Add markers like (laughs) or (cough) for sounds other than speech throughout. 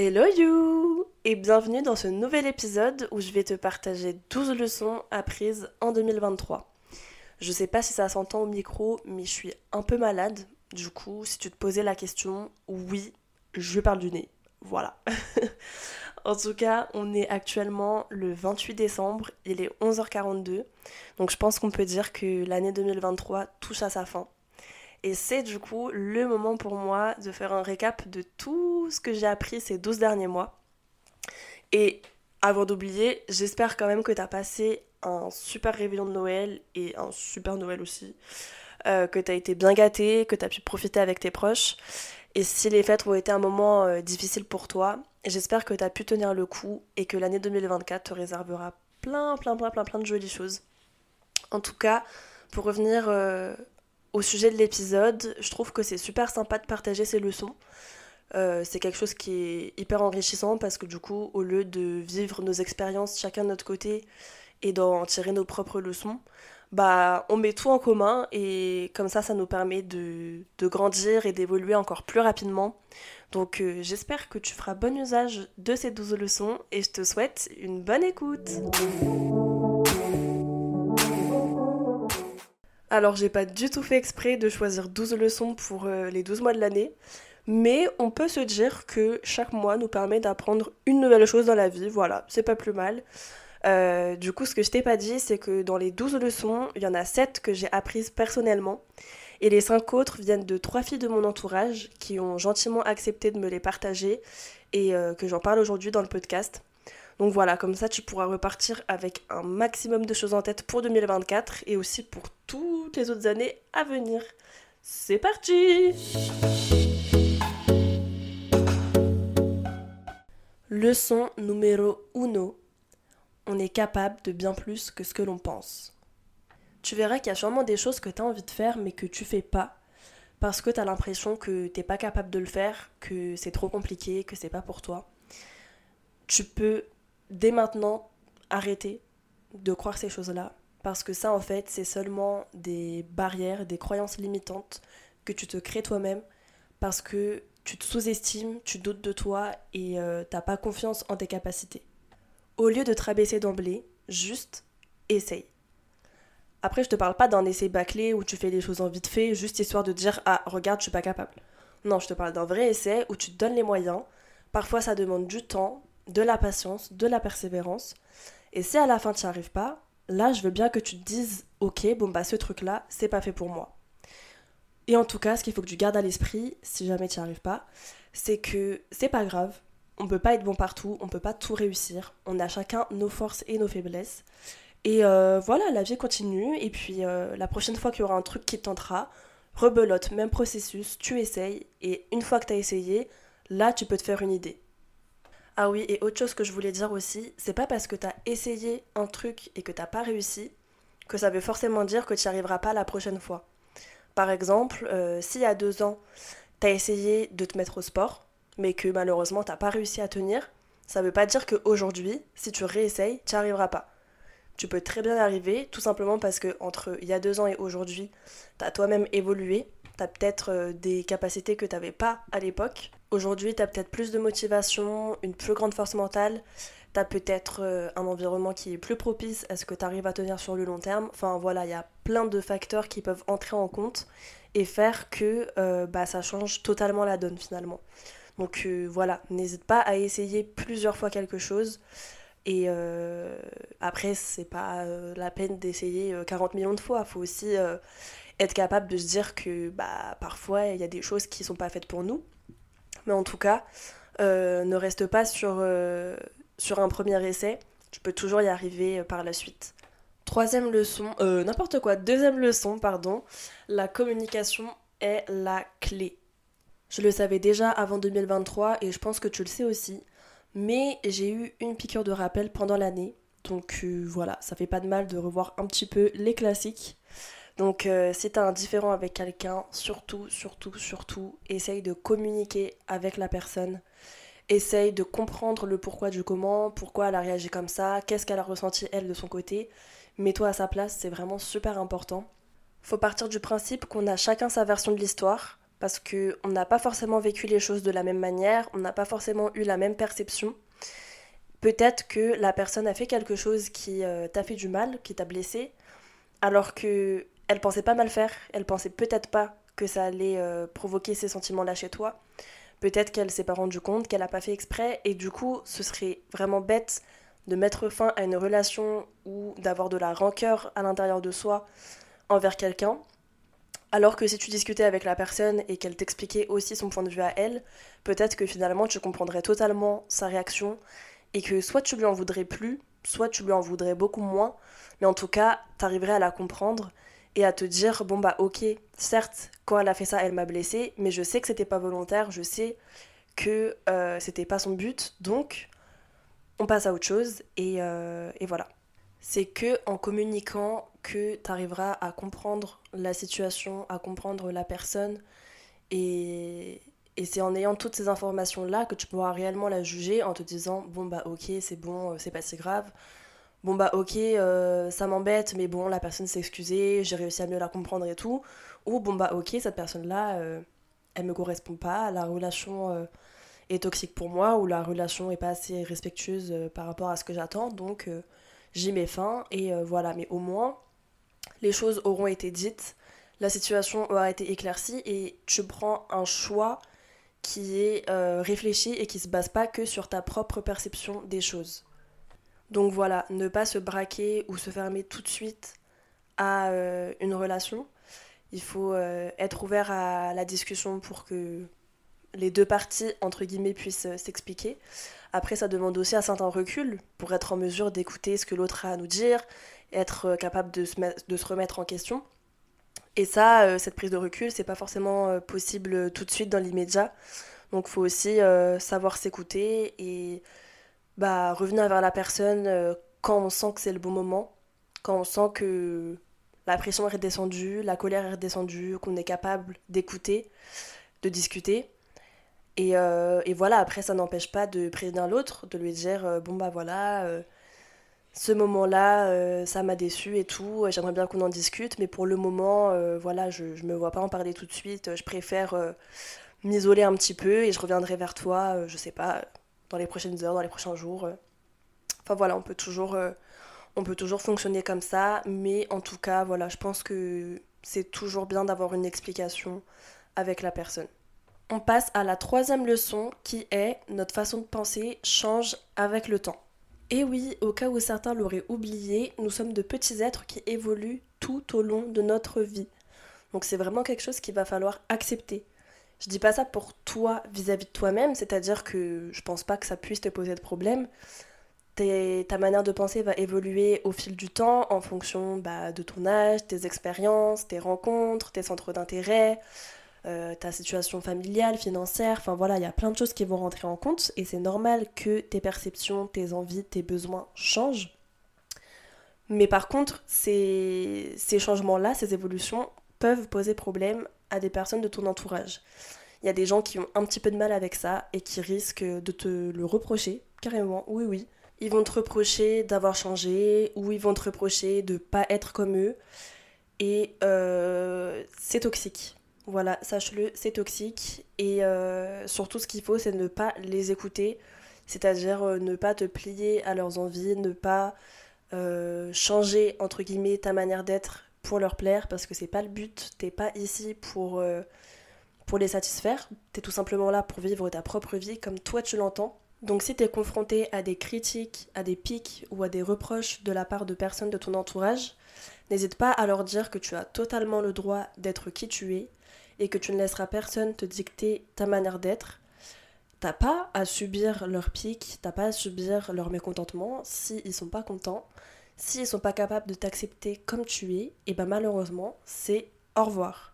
Hello you Et bienvenue dans ce nouvel épisode où je vais te partager 12 leçons apprises en 2023. Je sais pas si ça s'entend au micro, mais je suis un peu malade. Du coup, si tu te posais la question, oui, je parle du nez. Voilà. (laughs) en tout cas, on est actuellement le 28 décembre, il est 11h42. Donc je pense qu'on peut dire que l'année 2023 touche à sa fin. Et c'est du coup le moment pour moi de faire un récap de tout ce que j'ai appris ces 12 derniers mois. Et avant d'oublier, j'espère quand même que tu as passé un super réveillon de Noël et un super Noël aussi. Euh, que tu as été bien gâté, que tu as pu profiter avec tes proches. Et si les fêtes ont été un moment euh, difficile pour toi, j'espère que tu as pu tenir le coup et que l'année 2024 te réservera plein, plein, plein, plein, plein de jolies choses. En tout cas, pour revenir euh, au sujet de l'épisode, je trouve que c'est super sympa de partager ces leçons. Euh, c'est quelque chose qui est hyper enrichissant parce que du coup, au lieu de vivre nos expériences chacun de notre côté et d'en tirer nos propres leçons, bah on met tout en commun et comme ça, ça nous permet de, grandir et d'évoluer encore plus rapidement. Donc euh, j'espère que tu feras bon usage de ces 12 leçons et je te souhaite une bonne écoute. Alors j'ai pas du tout fait exprès de choisir 12 leçons pour euh, les 12 mois de l'année, mais on peut se dire que chaque mois nous permet d'apprendre une nouvelle chose dans la vie, voilà, c'est pas plus mal. Euh, du coup, ce que je t'ai pas dit, c'est que dans les 12 leçons, il y en a 7 que j'ai apprises personnellement, et les 5 autres viennent de 3 filles de mon entourage qui ont gentiment accepté de me les partager et euh, que j'en parle aujourd'hui dans le podcast. Donc voilà, comme ça tu pourras repartir avec un maximum de choses en tête pour 2024 et aussi pour toutes les autres années à venir. C'est parti Leçon numéro 1. On est capable de bien plus que ce que l'on pense. Tu verras qu'il y a sûrement des choses que tu as envie de faire mais que tu fais pas parce que tu as l'impression que t'es pas capable de le faire, que c'est trop compliqué, que c'est pas pour toi. Tu peux dès maintenant arrêter de croire ces choses-là. Parce que ça, en fait, c'est seulement des barrières, des croyances limitantes que tu te crées toi-même. Parce que tu te sous-estimes, tu doutes de toi et euh, t'as pas confiance en tes capacités. Au lieu de te rabaisser d'emblée, juste essaye. Après, je te parle pas d'un essai bâclé où tu fais les choses en vite fait, juste histoire de dire Ah, regarde, je suis pas capable. Non, je te parle d'un vrai essai où tu te donnes les moyens. Parfois, ça demande du temps, de la patience, de la persévérance. Et si à la fin tu n'y arrives pas, là je veux bien que tu te dises ok, bon bah ce truc là, c'est pas fait pour moi. Et en tout cas, ce qu'il faut que tu gardes à l'esprit, si jamais tu n'y arrives pas, c'est que c'est pas grave, on peut pas être bon partout, on peut pas tout réussir, on a chacun nos forces et nos faiblesses. Et euh, voilà, la vie continue, et puis euh, la prochaine fois qu'il y aura un truc qui te tentera, rebelote, même processus, tu essayes, et une fois que tu as essayé, là tu peux te faire une idée. Ah oui, et autre chose que je voulais dire aussi, c'est pas parce que t'as essayé un truc et que t'as pas réussi que ça veut forcément dire que tu n'y arriveras pas la prochaine fois. Par exemple, euh, si y a deux ans, t'as essayé de te mettre au sport, mais que malheureusement t'as pas réussi à tenir, ça veut pas dire qu'aujourd'hui, si tu réessayes, tu n'y arriveras pas. Tu peux très bien arriver, tout simplement parce que entre il y a deux ans et aujourd'hui, t'as toi-même évolué, t'as peut-être euh, des capacités que t'avais pas à l'époque, Aujourd'hui, tu as peut-être plus de motivation, une plus grande force mentale, tu as peut-être euh, un environnement qui est plus propice à ce que tu arrives à tenir sur le long terme. Enfin voilà, il y a plein de facteurs qui peuvent entrer en compte et faire que euh, bah, ça change totalement la donne finalement. Donc euh, voilà, n'hésite pas à essayer plusieurs fois quelque chose. Et après, c'est pas la peine d'essayer 40 millions de fois. Il faut aussi être capable de se dire que bah, parfois, il y a des choses qui sont pas faites pour nous mais en tout cas, euh, ne reste pas sur, euh, sur un premier essai. Tu peux toujours y arriver euh, par la suite. Troisième leçon, n'importe quoi, deuxième leçon, pardon, la communication est la clé. Je le savais déjà avant 2023 et je pense que tu le sais aussi, mais j'ai eu une piqûre de rappel pendant l'année. Donc voilà, ça fait pas de mal de revoir un petit peu les classiques. Donc euh, si t'as un différent avec quelqu'un, surtout, surtout, surtout, essaye de communiquer avec la personne. Essaye de comprendre le pourquoi du comment, pourquoi elle a réagi comme ça, qu'est-ce qu'elle a ressenti elle de son côté. Mets-toi à sa place, c'est vraiment super important. Faut partir du principe qu'on a chacun sa version de l'histoire, parce qu'on n'a pas forcément vécu les choses de la même manière, on n'a pas forcément eu la même perception. Peut-être que la personne a fait quelque chose qui euh, t'a fait du mal, qui t'a blessé, alors que elle pensait pas mal faire, elle pensait peut-être pas que ça allait euh, provoquer ces sentiments-là chez toi. Peut-être qu'elle s'est pas rendue compte, qu'elle n'a pas fait exprès, et du coup, ce serait vraiment bête de mettre fin à une relation ou d'avoir de la rancœur à l'intérieur de soi envers quelqu'un. Alors que si tu discutais avec la personne et qu'elle t'expliquait aussi son point de vue à elle, peut-être que finalement tu comprendrais totalement sa réaction et que soit tu lui en voudrais plus, soit tu lui en voudrais beaucoup moins, mais en tout cas, tu arriverais à la comprendre et à te dire bon bah OK, certes, quand elle a fait ça, elle m'a blessée, mais je sais que c'était pas volontaire, je sais que euh, c'était pas son but, donc on passe à autre chose et, euh, voilà. C'est que en communiquant que tu arriveras à comprendre la situation, à comprendre la personne et, et c'est en ayant toutes ces informations-là que tu pourras réellement la juger en te disant bon bah ok c'est bon, euh, c'est pas si grave. Bon bah ok euh, ça m'embête mais bon la personne s'est excusée, j'ai réussi à mieux la comprendre et tout. Ou bon bah ok cette personne-là euh, elle me correspond pas, la relation est toxique pour moi ou la relation est pas assez respectueuse euh, par rapport à ce que j'attends, donc euh, j'y mets fin et euh, voilà. Mais au moins, les choses auront été dites, la situation aura été éclaircie et tu prends un choix qui est réfléchi et qui se base pas que sur ta propre perception des choses. Donc voilà, ne pas se braquer ou se fermer tout de suite à une relation. Il faut être ouvert à la discussion pour que les deux parties, entre guillemets, puissent euh, s'expliquer. Après, ça demande aussi un certain recul pour être en mesure d'écouter ce que l'autre a à nous dire, être euh, capable de se, de se remettre en question. Et ça, euh, cette prise de recul, c'est pas forcément possible tout de suite dans l'immédiat. Donc, il faut aussi savoir s'écouter et bah, revenir vers la personne quand on sent que c'est le bon moment, quand on sent que la pression est redescendue, la colère est redescendue, qu'on est capable d'écouter, de discuter. Euh, et, voilà, après, ça n'empêche pas de prévenir l'autre, de lui dire euh, bon, bah voilà, euh, ce moment-là, ça m'a déçu et tout, j'aimerais bien qu'on en discute, mais pour le moment, voilà, je, je me vois pas en parler tout de suite, je préfère m'isoler un petit peu et je reviendrai vers toi, je sais pas, dans les prochaines heures, dans les prochains jours. Enfin voilà, on peut toujours. on peut toujours fonctionner comme ça, mais en tout cas, voilà, je pense que c'est toujours bien d'avoir une explication avec la personne. On passe à la troisième leçon qui est notre façon de penser change avec le temps. Et oui, au cas où certains l'auraient oublié, nous sommes de petits êtres qui évoluent tout au long de notre vie. Donc c'est vraiment quelque chose qu'il va falloir accepter. Je dis pas ça pour toi vis-à-vis de toi-même, c'est-à-dire que je pense pas que ça puisse te poser de problème. ta manière de penser va évoluer au fil du temps en fonction bah, de ton âge, tes expériences, tes rencontres, tes centres d'intérêt, euh, ta situation familiale, financière, enfin voilà, il y a plein de choses qui vont rentrer en compte et c'est normal que tes perceptions, tes envies, tes besoins changent. Mais par contre, ces, ces changements-là, ces évolutions peuvent poser problème à des personnes de ton entourage. Il y a des gens qui ont un petit peu de mal avec ça et qui risquent de te le reprocher, carrément, oui oui. Ils vont te reprocher d'avoir changé ou ils vont te reprocher de pas être comme eux. Et euh, c'est toxique. Voilà, sache-le, c'est toxique. Et euh, surtout, ce qu'il faut, c'est ne pas les écouter. C'est-à-dire euh, ne pas te plier à leurs envies, ne pas changer, entre guillemets, ta manière d'être pour leur plaire, parce que c'est pas le but. T'es pas ici pour, pour les satisfaire. T'es tout simplement là pour vivre ta propre vie comme toi tu l'entends. Donc si t'es confronté à des critiques, à des pics ou à des reproches de la part de personnes de ton entourage, n'hésite pas à leur dire que tu as totalement le droit d'être qui tu es et que tu ne laisseras personne te dicter ta manière d'être. T'as pas à subir leurs pics, t'as pas à subir leur mécontentement s'ils ils sont pas contents, s'ils sont pas capables de t'accepter comme tu es, et ben malheureusement, c'est au revoir.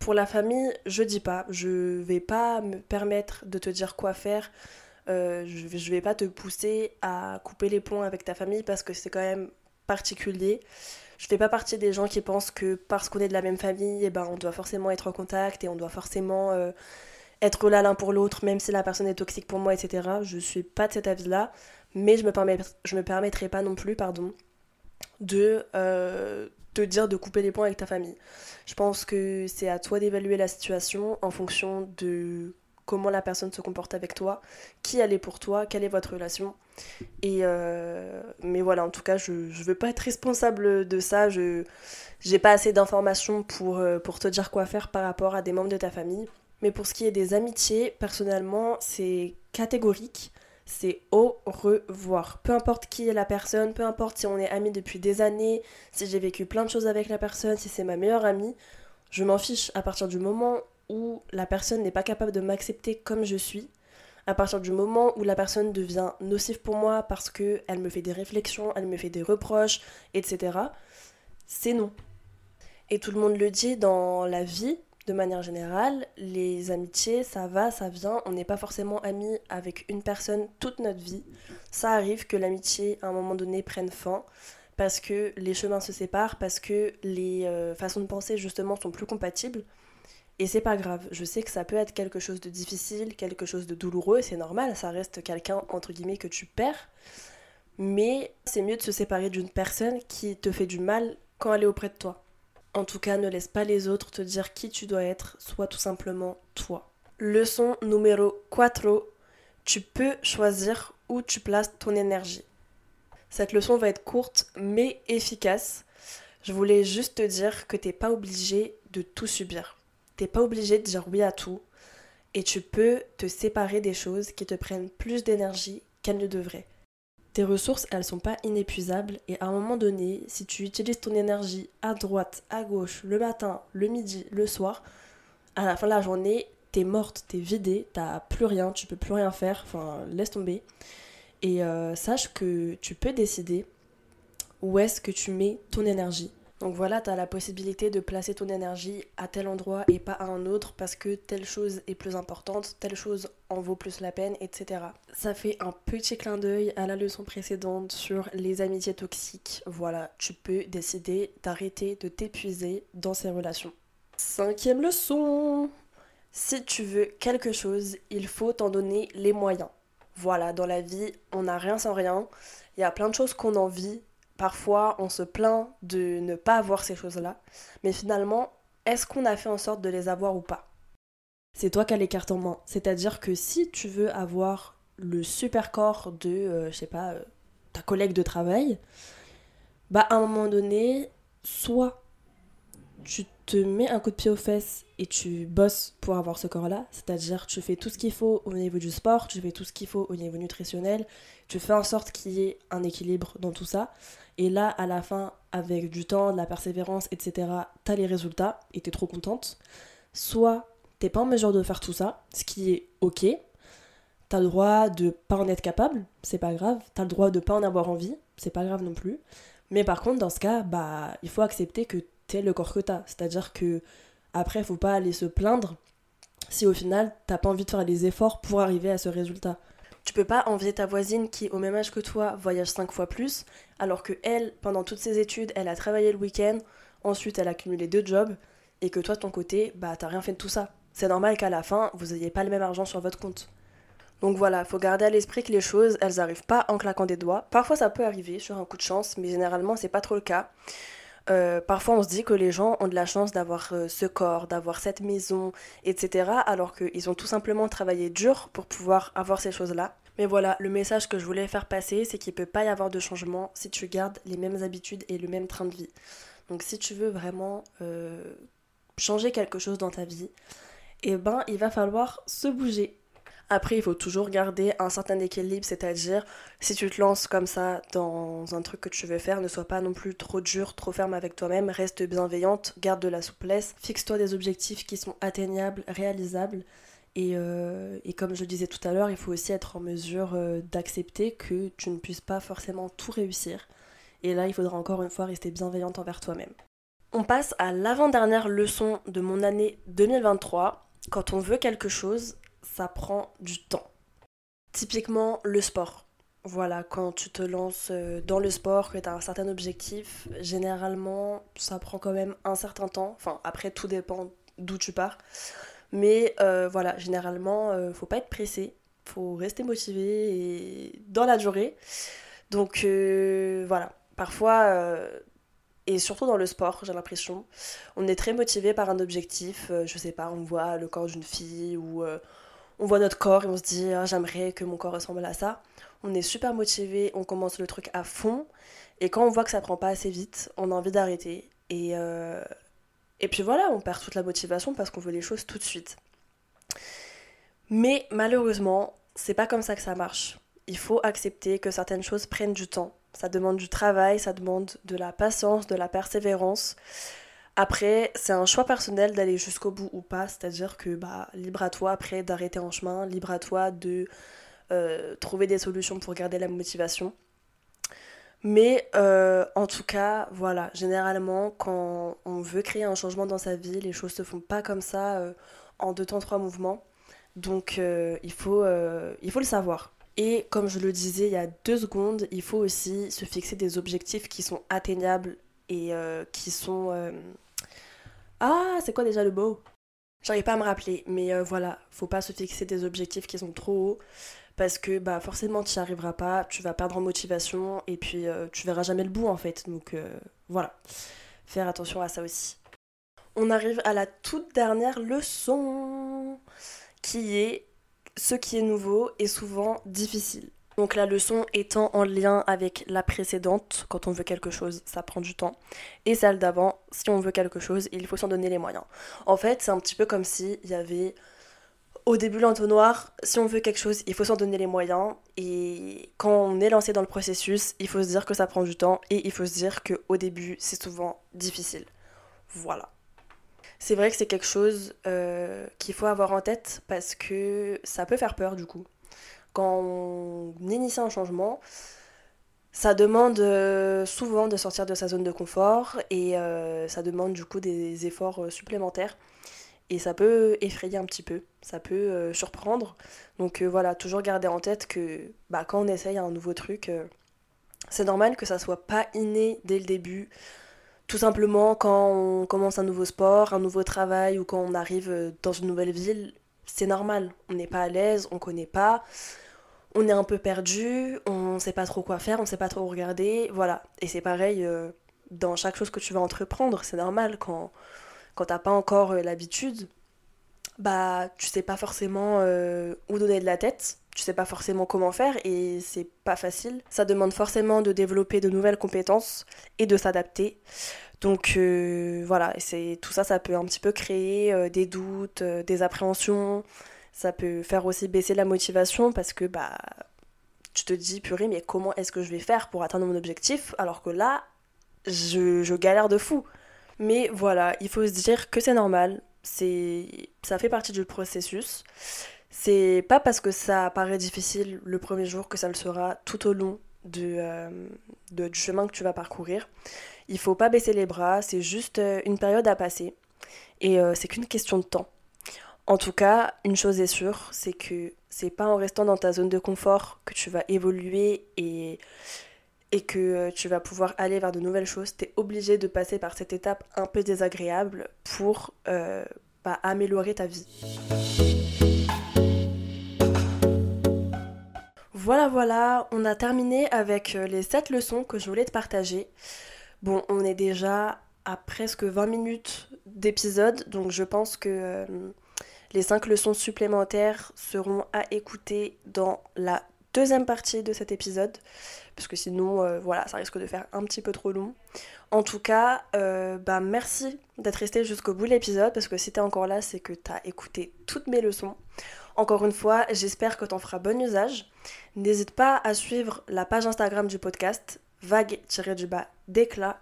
Pour la famille, je dis pas, je vais pas me permettre de te dire quoi faire, euh, je, je vais pas te pousser à couper les ponts avec ta famille parce que c'est quand même particulier je fais pas partie des gens qui pensent que parce qu'on est de la même famille, et eh ben, on doit forcément être en contact et on doit forcément euh, être là l'un pour l'autre, même si la personne est toxique pour moi, etc. Je suis pas de cet avis-là, mais je me, permets, je me permettrai pas non plus, pardon, de, euh, te dire de couper les ponts avec ta famille. Je pense que c'est à toi d'évaluer la situation en fonction de comment la personne se comporte avec toi, qui elle est pour toi, quelle est votre relation. Et euh, mais voilà, en tout cas, je ne veux pas être responsable de ça. Je n'ai pas assez d'informations pour, euh, pour te dire quoi faire par rapport à des membres de ta famille. Mais pour ce qui est des amitiés, personnellement, c'est catégorique. C'est au revoir. Peu importe qui est la personne, peu importe si on est amis depuis des années, si j'ai vécu plein de choses avec la personne, si c'est ma meilleure amie, je m'en fiche à partir du moment où la personne n'est pas capable de m'accepter comme je suis, à partir du moment où la personne devient nocive pour moi parce qu'elle me fait des réflexions, elle me fait des reproches, etc., c'est non. Et tout le monde le dit dans la vie, de manière générale, les amitiés, ça va, ça vient. On n'est pas forcément amis avec une personne toute notre vie. Ça arrive que l'amitié, à un moment donné, prenne fin parce que les chemins se séparent, parce que les euh, façons de penser, justement, sont plus compatibles. Et c'est pas grave, je sais que ça peut être quelque chose de difficile, quelque chose de douloureux, c'est normal, ça reste quelqu'un entre guillemets que tu perds. Mais c'est mieux de se séparer d'une personne qui te fait du mal quand elle est auprès de toi. En tout cas, ne laisse pas les autres te dire qui tu dois être, sois tout simplement toi. Leçon numéro 4. Tu peux choisir où tu places ton énergie. Cette leçon va être courte mais efficace. Je voulais juste te dire que t'es pas obligé de tout subir. T'es pas obligé de dire oui à tout et tu peux te séparer des choses qui te prennent plus d'énergie qu'elles ne devraient. Tes ressources, elles sont pas inépuisables et à un moment donné, si tu utilises ton énergie à droite, à gauche, le matin, le midi, le soir, à la fin de la journée, t'es morte, t'es vidée, t'as plus rien, tu peux plus rien faire, enfin laisse tomber. Et euh, sache que tu peux décider où est-ce que tu mets ton énergie. Donc voilà, tu as la possibilité de placer ton énergie à tel endroit et pas à un autre parce que telle chose est plus importante, telle chose en vaut plus la peine, etc. Ça fait un petit clin d'œil à la leçon précédente sur les amitiés toxiques. Voilà, tu peux décider d'arrêter de t'épuiser dans ces relations. Cinquième leçon Si tu veux quelque chose, il faut t'en donner les moyens. Voilà, dans la vie, on n'a rien sans rien. Il y a plein de choses qu'on envie, Parfois, on se plaint de ne pas avoir ces choses-là, mais finalement, est-ce qu'on a fait en sorte de les avoir ou pas? C'est toi qui as les cartes en main. C'est-à-dire que si tu veux avoir le super corps de, euh, je sais pas, euh, ta collègue de travail, bah à un moment donné, soit tu te mets un coup de pied aux fesses et tu bosses pour avoir ce corps-là, c'est-à-dire tu fais tout ce qu'il faut au niveau du sport, tu fais tout ce qu'il faut au niveau nutritionnel, tu fais en sorte qu'il y ait un équilibre dans tout ça, et là, à la fin, avec du temps, de la persévérance, etc., t'as les résultats et t'es trop contente. Soit t'es pas en mesure de faire tout ça, ce qui est ok. T'as le droit de pas en être capable, c'est pas grave. T'as le droit de pas en avoir envie, c'est pas grave non plus. Mais par contre, dans ce cas, bah, il faut accepter que t'es le corps que t'as. C'est-à-dire que après, faut pas aller se plaindre si au final t'as pas envie de faire des efforts pour arriver à ce résultat. Tu peux pas envier ta voisine qui, au même âge que toi, voyage 5 fois plus, alors que elle, pendant toutes ses études, elle a travaillé le week-end, ensuite elle a cumulé deux jobs, et que toi, de ton côté, bah t'as rien fait de tout ça. C'est normal qu'à la fin, vous n'ayez pas le même argent sur votre compte. Donc voilà, faut garder à l'esprit que les choses, elles arrivent pas en claquant des doigts. Parfois ça peut arriver sur un coup de chance, mais généralement c'est pas trop le cas. Euh, parfois on se dit que les gens ont de la chance d'avoir euh, ce corps, d'avoir cette maison, etc. Alors qu'ils ont tout simplement travaillé dur pour pouvoir avoir ces choses-là. Mais voilà, le message que je voulais faire passer, c'est qu'il ne peut pas y avoir de changement si tu gardes les mêmes habitudes et le même train de vie. Donc si tu veux vraiment euh, changer quelque chose dans ta vie, eh ben il va falloir se bouger. Après, il faut toujours garder un certain équilibre, c'est-à-dire si tu te lances comme ça dans un truc que tu veux faire, ne sois pas non plus trop dur, trop ferme avec toi-même, reste bienveillante, garde de la souplesse, fixe-toi des objectifs qui sont atteignables, réalisables. Et, euh, comme je disais tout à l'heure, il faut aussi être en mesure euh, d'accepter que tu ne puisses pas forcément tout réussir. Et là, il faudra encore une fois rester bienveillante envers toi-même. On passe à l'avant-dernière leçon de mon année 2023. Quand on veut quelque chose, ça prend du temps. Typiquement le sport. Voilà, quand tu te lances euh, dans le sport, que tu as un certain objectif, généralement ça prend quand même un certain temps. Enfin, après tout dépend d'où tu pars. Mais euh, voilà, généralement, euh, faut pas être pressé, faut rester motivé et dans la durée. Donc voilà, parfois et surtout dans le sport, j'ai l'impression. On est très motivé par un objectif, je sais pas, on voit le corps d'une fille ou on voit notre corps et on se dit ah, j'aimerais que mon corps ressemble à ça. On est super motivé, on commence le truc à fond et quand on voit que ça prend pas assez vite, on a envie d'arrêter et euh, et puis voilà, on perd toute la motivation parce qu'on veut les choses tout de suite. Mais malheureusement, c'est pas comme ça que ça marche. Il faut accepter que certaines choses prennent du temps ça demande du travail, ça demande de la patience, de la persévérance. Après, c'est un choix personnel d'aller jusqu'au bout ou pas, c'est-à-dire que bah, libre à toi après d'arrêter en chemin, libre à toi de euh, trouver des solutions pour garder la motivation. Mais euh, en tout cas, voilà, généralement, quand on veut créer un changement dans sa vie, les choses se font pas comme ça euh, en deux temps, trois mouvements. Donc il, faut, il faut le savoir. Et comme je le disais il y a deux secondes, il faut aussi se fixer des objectifs qui sont atteignables et qui sont... Euh, ah, c'est quoi déjà le mot? J'arrive pas à me rappeler, mais euh, voilà, faut pas se fixer des objectifs qui sont trop hauts parce que bah forcément tu n'y arriveras pas, tu vas perdre en motivation et puis tu verras jamais le bout en fait. Donc voilà, faire attention à ça aussi. On arrive à la toute dernière leçon qui est ce qui est nouveau est souvent difficile. Donc la leçon étant en lien avec la précédente, quand on veut quelque chose, ça prend du temps. Et celle d'avant, si on veut quelque chose, il faut s'en donner les moyens. En fait, c'est un petit peu comme s'il y avait au début l'entonnoir, si on veut quelque chose, il faut s'en donner les moyens. Et quand on est lancé dans le processus, il faut se dire que ça prend du temps et il faut se dire qu'au début, c'est souvent difficile. Voilà c'est vrai que c'est quelque chose euh, qu'il faut avoir en tête parce que ça peut faire peur du coup. Quand on initie un changement, ça demande euh, souvent de sortir de sa zone de confort et euh, ça demande du coup des efforts supplémentaires. Et ça peut effrayer un petit peu, ça peut surprendre. Donc voilà, toujours garder en tête que bah, quand on essaye un nouveau truc, c'est normal que ça soit pas inné dès le début. Tout simplement, quand on commence un nouveau sport, un nouveau travail ou quand on arrive euh, dans une nouvelle ville, c'est normal. On n'est pas à l'aise, on connaît pas, on est un peu perdu, on sait pas trop quoi faire, on sait pas trop où regarder, voilà. Et c'est pareil euh, dans chaque chose que tu vas entreprendre, c'est normal quand quand t'as pas encore euh, l'habitude, bah tu sais pas forcément où donner de la tête tu sais pas forcément comment faire et c'est pas facile. Ça demande forcément de développer de nouvelles compétences et de s'adapter. Donc euh, voilà, c'est tout ça, ça peut un petit peu créer euh, des doutes, euh, des appréhensions. Ça peut faire aussi baisser la motivation parce que bah tu te dis purée mais comment est-ce que je vais faire pour atteindre mon objectif alors que là je, je galère de fou. Mais voilà, il faut se dire que c'est normal, c'est ça fait partie du processus c'est pas parce que ça paraît difficile le premier jour que ça le sera tout au long euh, du chemin que tu vas parcourir. Il faut pas baisser les bras, c'est juste euh, une période à passer. Et euh, c'est qu'une question de temps. En tout cas, une chose est sûre, c'est que c'est pas en restant dans ta zone de confort que tu vas évoluer et, que tu vas pouvoir aller vers de nouvelles choses. Tu es obligé de passer par cette étape un peu désagréable pour bah, améliorer ta vie. Voilà, voilà, on a terminé avec euh, les 7 leçons que je voulais te partager. Bon, on est déjà à presque 20 minutes d'épisode, donc je pense que euh, les 5 leçons supplémentaires seront à écouter dans la deuxième partie de cet épisode, parce que sinon, euh, voilà, ça risque de faire un petit peu trop long. En tout cas, bah merci d'être resté jusqu'au bout de l'épisode, parce que si t'es encore là, c'est que t'as écouté toutes mes leçons. Encore une fois, j'espère que t'en feras bon usage. N'hésite pas à suivre la page Instagram du podcast, vague-du-bas d'éclat,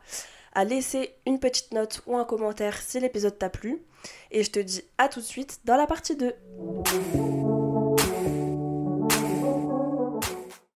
à laisser une petite note ou un commentaire si l'épisode t'a plu. Et je te dis à tout de suite dans la partie 2.